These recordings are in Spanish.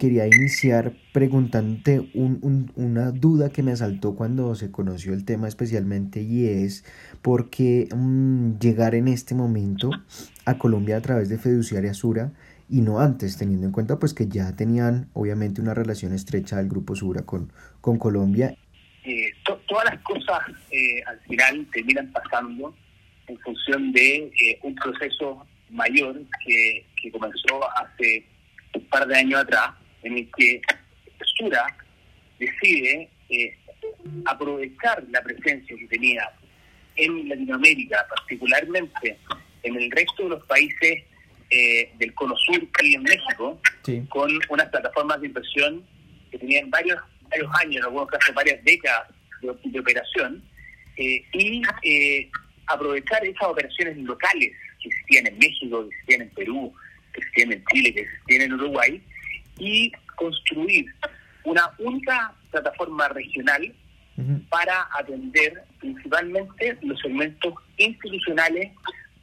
quería iniciar preguntándote una duda que me asaltó cuando se conoció el tema especialmente y es por qué mm, llegar en este momento a Colombia a través de Fiduciaria Sura y no antes, teniendo en cuenta pues que ya tenían obviamente una relación estrecha del Grupo Sura con, con Colombia. Eh, todas las cosas eh, al final terminan pasando en función de eh, un proceso mayor que, que comenzó hace un par de años atrás, en el que Sura decide eh, aprovechar la presencia que tenía en Latinoamérica, particularmente en el resto de los países eh, del Cono Sur y en México, con unas plataformas de inversión que tenían varios, varios años, en algunos casos varias décadas de, operación, eh, y aprovechar esas operaciones locales que existían en México, que existían en Perú, que existían en Chile, que existían en Uruguay, y construir una única plataforma regional para atender principalmente los segmentos institucionales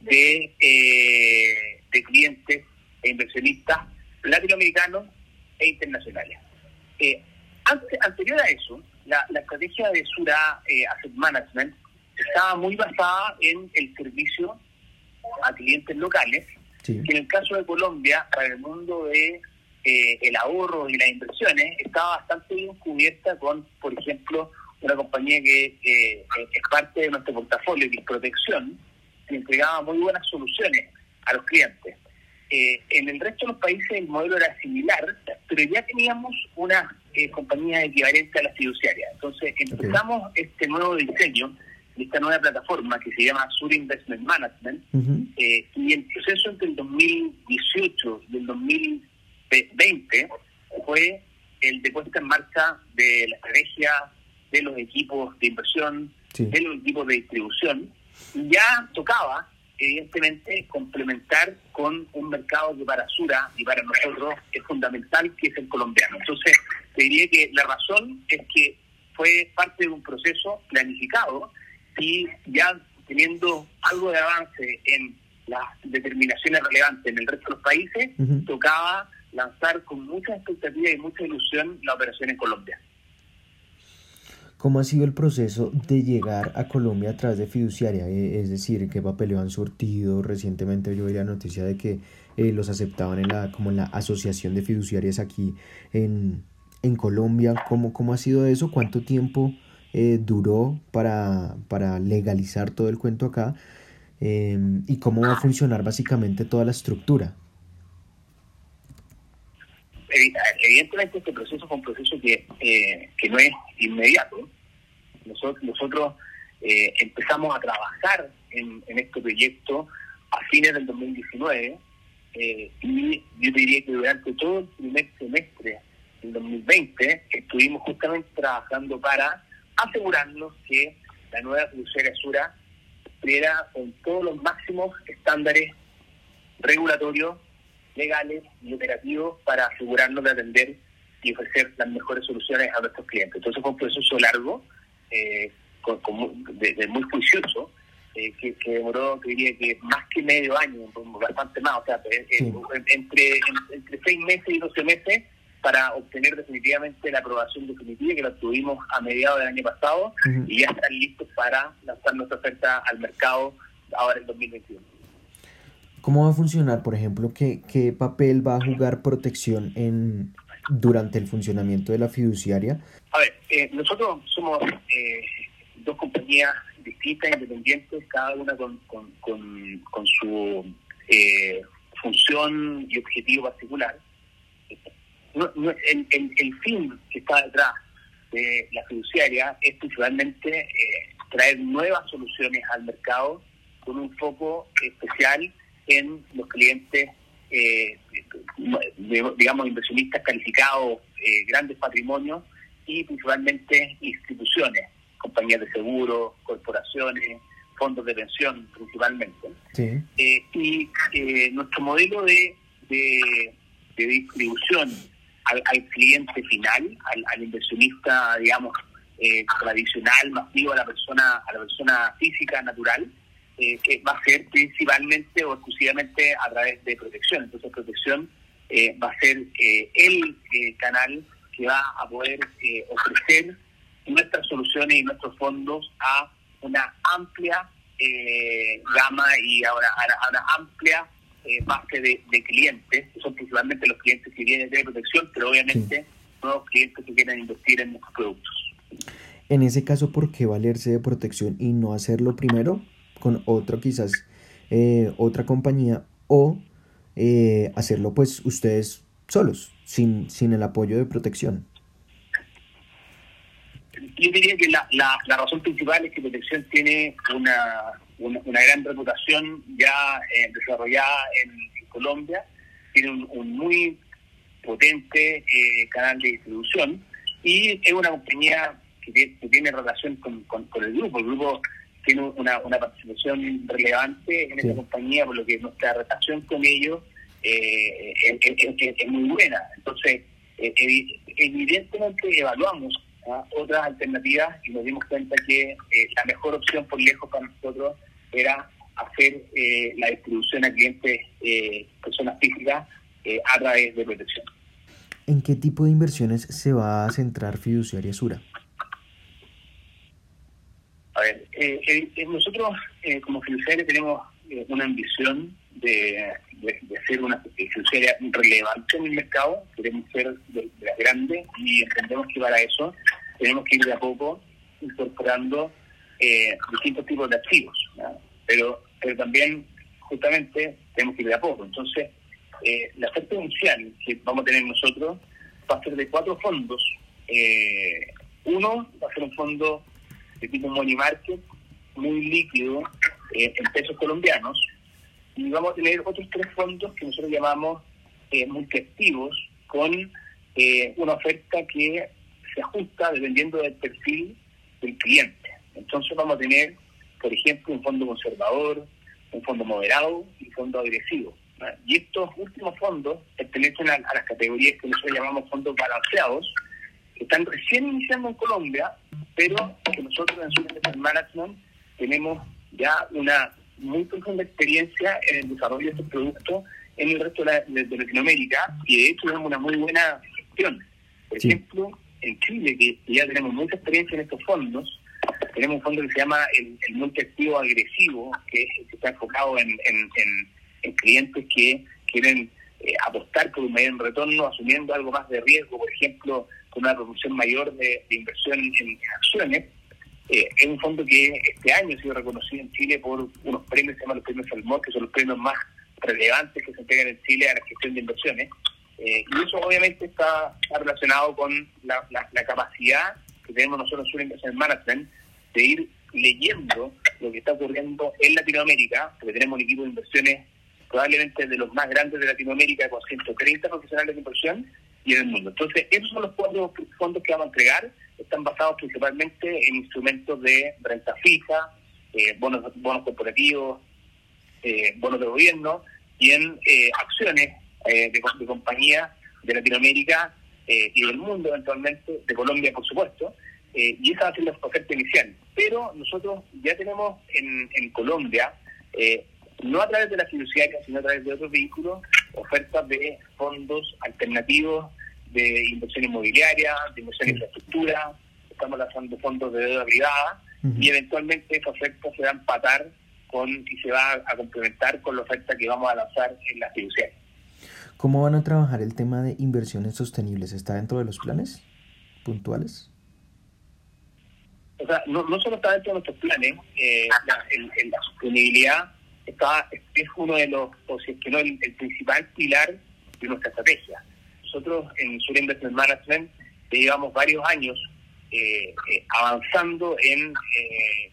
de, eh, de clientes e inversionistas latinoamericanos e internacionales. Eh, anterior a eso, la, estrategia de Sura eh, Asset Management estaba muy basada en el servicio a clientes locales, que en el caso de Colombia, para el mundo de eh, el ahorro y las inversiones, estaba bastante bien cubierta con, por ejemplo, una compañía que eh, es parte de nuestro portafolio, que es Protección, que entregaba muy buenas soluciones a los clientes. Eh, en el resto de los países el modelo era similar, pero ya teníamos una compañía equivalente a la fiduciaria. Entonces empezamos este nuevo diseño esta nueva plataforma que se llama Sur Investment Management, eh, y el proceso entre el 2018 y el 2020 fue el de puesta en marcha de la estrategia de los equipos de inversión, de los equipos de distribución, y ya tocaba, evidentemente, complementar con un mercado que para Sura y para nosotros es fundamental, que es el colombiano. Entonces, te diría que la razón es que fue parte de un proceso planificado y ya teniendo algo de avance en las determinaciones relevantes en el resto de los países, tocaba lanzar con mucha expectativa y mucha ilusión la operación en Colombia. ¿Cómo ha sido el proceso de llegar a Colombia a través de fiduciaria? Eh, es decir, ¿qué papeleo han surtido? Recientemente yo vi la noticia de que eh, los aceptaban en la, como en la asociación de fiduciarias aquí en, en Colombia. ¿Cómo, ¿Cómo ha sido eso? ¿Cuánto tiempo eh, duró para, para legalizar todo el cuento acá em, y cómo va a funcionar básicamente toda la estructura. Evidentemente este proceso fue un proceso que, eh, que no es inmediato. Nosotros, nosotros eh, empezamos a trabajar en, en este proyecto a fines del 2019 y yo diría que durante todo el primer semestre del 2020 estuvimos justamente trabajando para asegurarnos que la nueva fiduciaria Sura cumpliera con todos los máximos estándares regulatorios, legales y operativos para asegurarnos de atender y ofrecer las mejores soluciones a nuestros clientes. Entonces fue un proceso largo, eh, de, muy juicioso, eh, que, demoró, diría que más que medio año, bastante más, o sea, eh, entre, entre seis meses y doce meses para obtener definitivamente la aprobación definitiva que la tuvimos a mediados del año pasado y ya están listos para lanzar nuestra oferta al mercado ahora en 2021. ¿Cómo va a funcionar, por ejemplo, qué, qué papel va a jugar protección en durante el funcionamiento de la fiduciaria? A ver, eh, nosotros somos eh, dos compañías distintas, independientes, cada una con, con, con, su eh, función y objetivo particular el, el, fin que está detrás de la fiduciaria es principalmente eh, traer nuevas soluciones al mercado con un foco especial en los clientes, eh, digamos, inversionistas calificados, eh, grandes patrimonios y principalmente instituciones, compañías de seguro, corporaciones, fondos de pensión principalmente. y nuestro modelo de, de, de distribución al, cliente final, al, inversionista, digamos, eh, tradicional, masivo, a la persona, a la persona física, natural, eh, que va a ser principalmente o exclusivamente a través de protección. Entonces, protección va a ser el canal que va a poder ofrecer nuestras soluciones y nuestros fondos a una amplia gama y ahora a una amplia base de, clientes, que son principalmente los clientes que vienen de protección, pero obviamente nuevos clientes que quieren invertir en nuestros productos. En ese caso, ¿por qué valerse de protección y no hacerlo primero con otro, quizás eh, otra compañía o eh, hacerlo pues ustedes solos, sin, sin el apoyo de protección? Yo diría que la, la, razón principal es que Protección tiene una, una, gran reputación ya eh, desarrollada en, Colombia, tiene un, muy potente canal de distribución y es una compañía que tiene, relación con, el grupo. El grupo tiene una, participación relevante en esta compañía, por lo que nuestra relación con ellos eh, es, muy buena. Entonces, eh, evidentemente evaluamos otras alternativas y nos dimos cuenta que eh, la mejor opción por lejos para nosotros era hacer la distribución a clientes, personas físicas, a través de protección. ¿En qué tipo de inversiones se va a centrar Fiduciaria Sura? A ver, eh, eh, nosotros eh, como fiduciaria tenemos una ambición de, de, ser una fiduciaria relevante en el mercado, queremos ser de, las grandes y entendemos que para eso tenemos que ir de a poco incorporando distintos tipos de activos, pero pero también justamente tenemos que ir de a poco. Entonces, la oferta inicial que vamos a tener nosotros va a ser de cuatro fondos. uno va a ser un fondo de tipo money market, muy líquido, eh, en pesos colombianos. Y vamos a tener otros tres fondos que nosotros llamamos eh, multiactivos, con eh, una oferta que se ajusta dependiendo del perfil del cliente. Entonces vamos a tener, por ejemplo, un fondo conservador, un fondo moderado y un fondo agresivo. Y estos últimos fondos pertenecen a, las categorías que nosotros llamamos fondos balanceados, que están recién iniciando en Colombia pero que nosotros en Super Management tenemos ya una muy profunda experiencia en el desarrollo de estos productos en el resto de, Latinoamérica y de hecho tenemos una muy buena gestión. Por ejemplo, en Chile, que ya tenemos mucha experiencia en estos fondos, tenemos un fondo que se llama el, el multiactivo agresivo, que, está enfocado en, en, clientes que quieren eh, apostar por un mayor retorno, asumiendo algo más de riesgo, por ejemplo, con una proporción mayor de, inversión en, acciones. Eh, es un fondo que este año ha sido reconocido en Chile por unos premios que se llaman los premios Salmón, que son los premios más relevantes que se entregan en Chile a la gestión de inversiones. Eh, y eso obviamente está, relacionado con la, capacidad que tenemos nosotros en Inversión Management de ir leyendo lo que está ocurriendo en Latinoamérica, porque tenemos un equipo de inversiones probablemente de los más grandes de Latinoamérica, con 130 profesionales de inversión, y en el mundo. Entonces, esos son los fondos, fondos que vamos a entregar. Están basados principalmente en instrumentos de renta fija, eh, bonos, bonos corporativos, eh, bonos de gobierno y en eh, acciones de, de compañías de Latinoamérica y del mundo eventualmente, de Colombia por supuesto, y esa va a ser la oferta inicial. Pero nosotros ya tenemos en, en Colombia, no a través de la fiduciaria, sino a través de otros vehículos, ofertas de fondos alternativos de inversión inmobiliaria, de inversión en infraestructura, estamos lanzando fondos de deuda privada y eventualmente esa oferta se va a empatar con y se va a complementar con la oferta que vamos a lanzar en la fiduciaria. ¿Cómo van a trabajar el tema de inversiones sostenibles? ¿Está dentro de los planes puntuales? O sea, no, solo está dentro de nuestros planes, eh, la, la sostenibilidad está, es uno de los, o si es que no, el, principal pilar de nuestra estrategia. Nosotros en Sur Investment Management llevamos varios años eh, eh, avanzando en eh,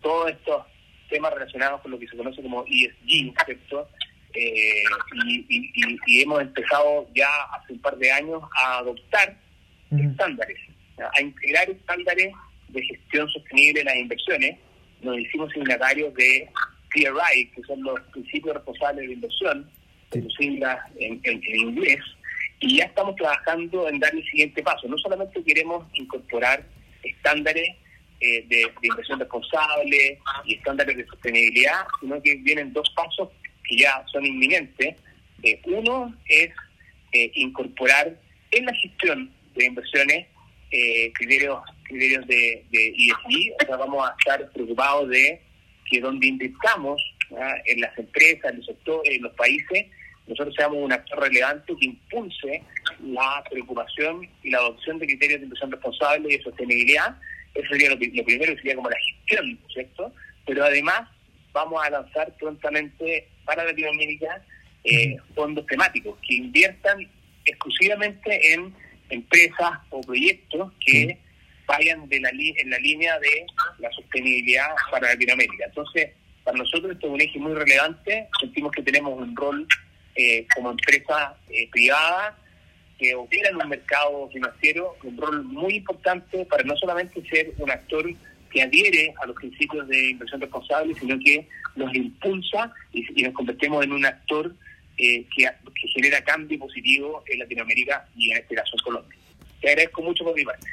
todos estos temas relacionados con lo que se conoce como ESG, ¿cierto? y, hemos empezado ya hace un par de años a adoptar estándares, a integrar estándares de gestión sostenible en las inversiones. Nos hicimos signatarios de PRI, que son los principios responsables de inversión, en, en, inglés, y ya estamos trabajando en dar el siguiente paso. No solamente queremos incorporar estándares eh, de, inversión responsable y estándares de sostenibilidad, sino que vienen dos pasos que ya son inminentes. Eh, uno es eh, incorporar en la gestión de inversiones eh, criterios criterios de, de ESG, o sea, vamos a estar preocupados de que donde invirtamos en las empresas, en los sectores, en los países, nosotros seamos un actor relevante que impulse la preocupación y la adopción de criterios de inversión responsable y de sostenibilidad. Eso sería lo, primero, sería como la gestión, ¿cierto? Pero además vamos a lanzar prontamente para Latinoamérica eh, fondos temáticos que inviertan exclusivamente en empresas o proyectos que vayan de la en la línea de la sostenibilidad para Latinoamérica. Entonces, para nosotros esto es un eje muy relevante, sentimos que tenemos un rol eh, como empresa eh, privada que opera en un mercado financiero, un rol muy importante para no solamente ser un actor que adhiere a los principios de inversión responsable, sino que los impulsa y, nos convertimos en un actor eh, que, que genera cambio positivo en Latinoamérica y en este caso en Colombia. Te agradezco mucho por mi parte.